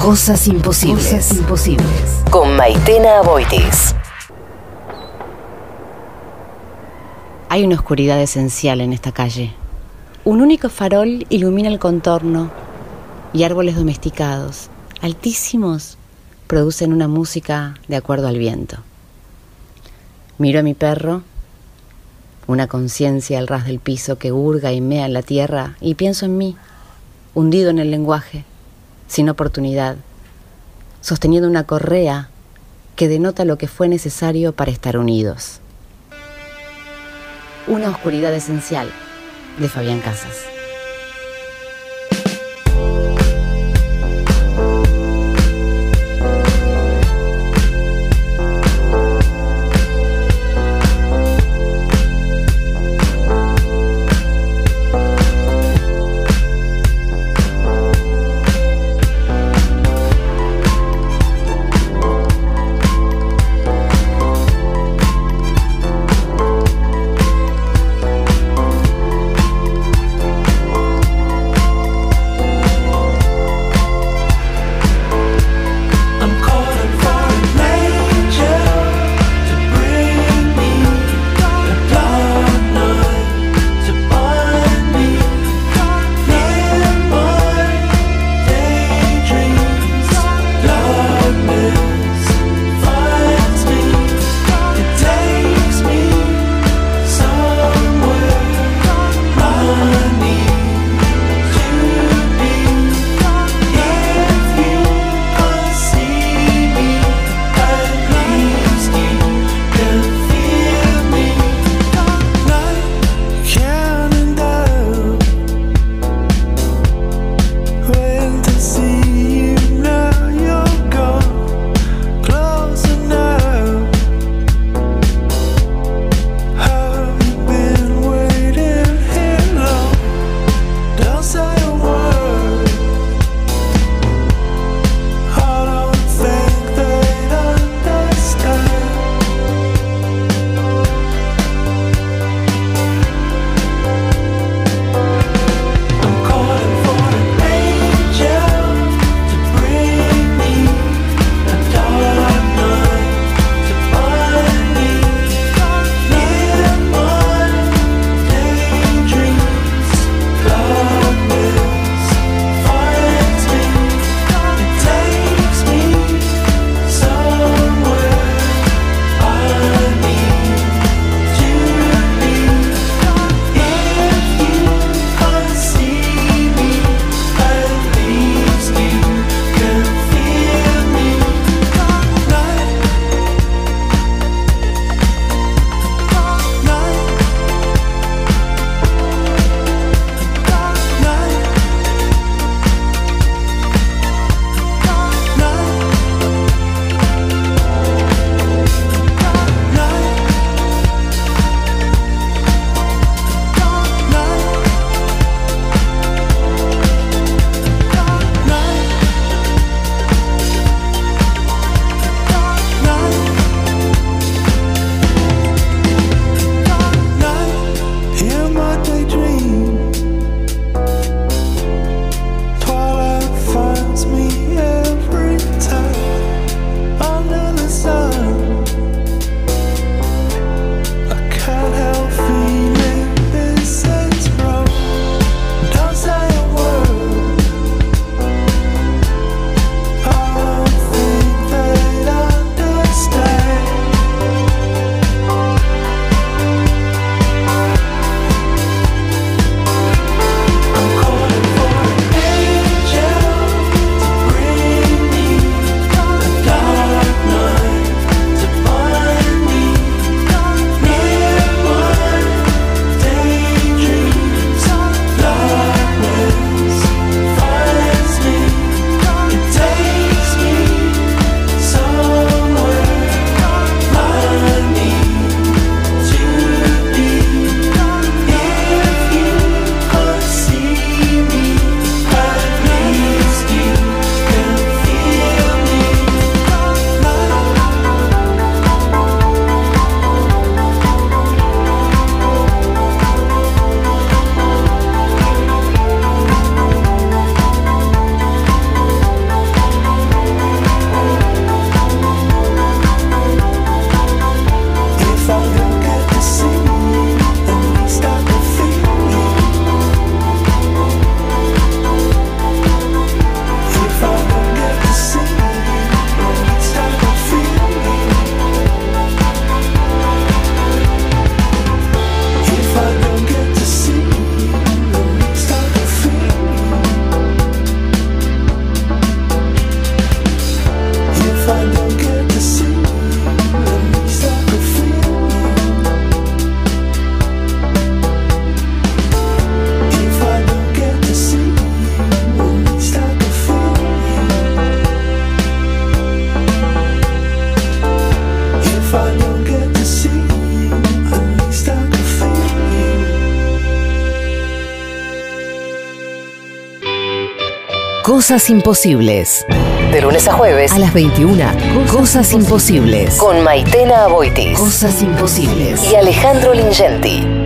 Cosas imposibles. imposibles. Con Maitena Aboitis. Hay una oscuridad esencial en esta calle. Un único farol ilumina el contorno y árboles domesticados, altísimos, producen una música de acuerdo al viento. Miro a mi perro, una conciencia al ras del piso que hurga y mea en la tierra, y pienso en mí, hundido en el lenguaje, sin oportunidad, sosteniendo una correa que denota lo que fue necesario para estar unidos. Una oscuridad esencial de Fabián Casas. Cosas imposibles. De lunes a jueves a las 21. Cosas, imposibles. Con Maitena Aboitis. Cosas imposibles. Y Alejandro Lingenti.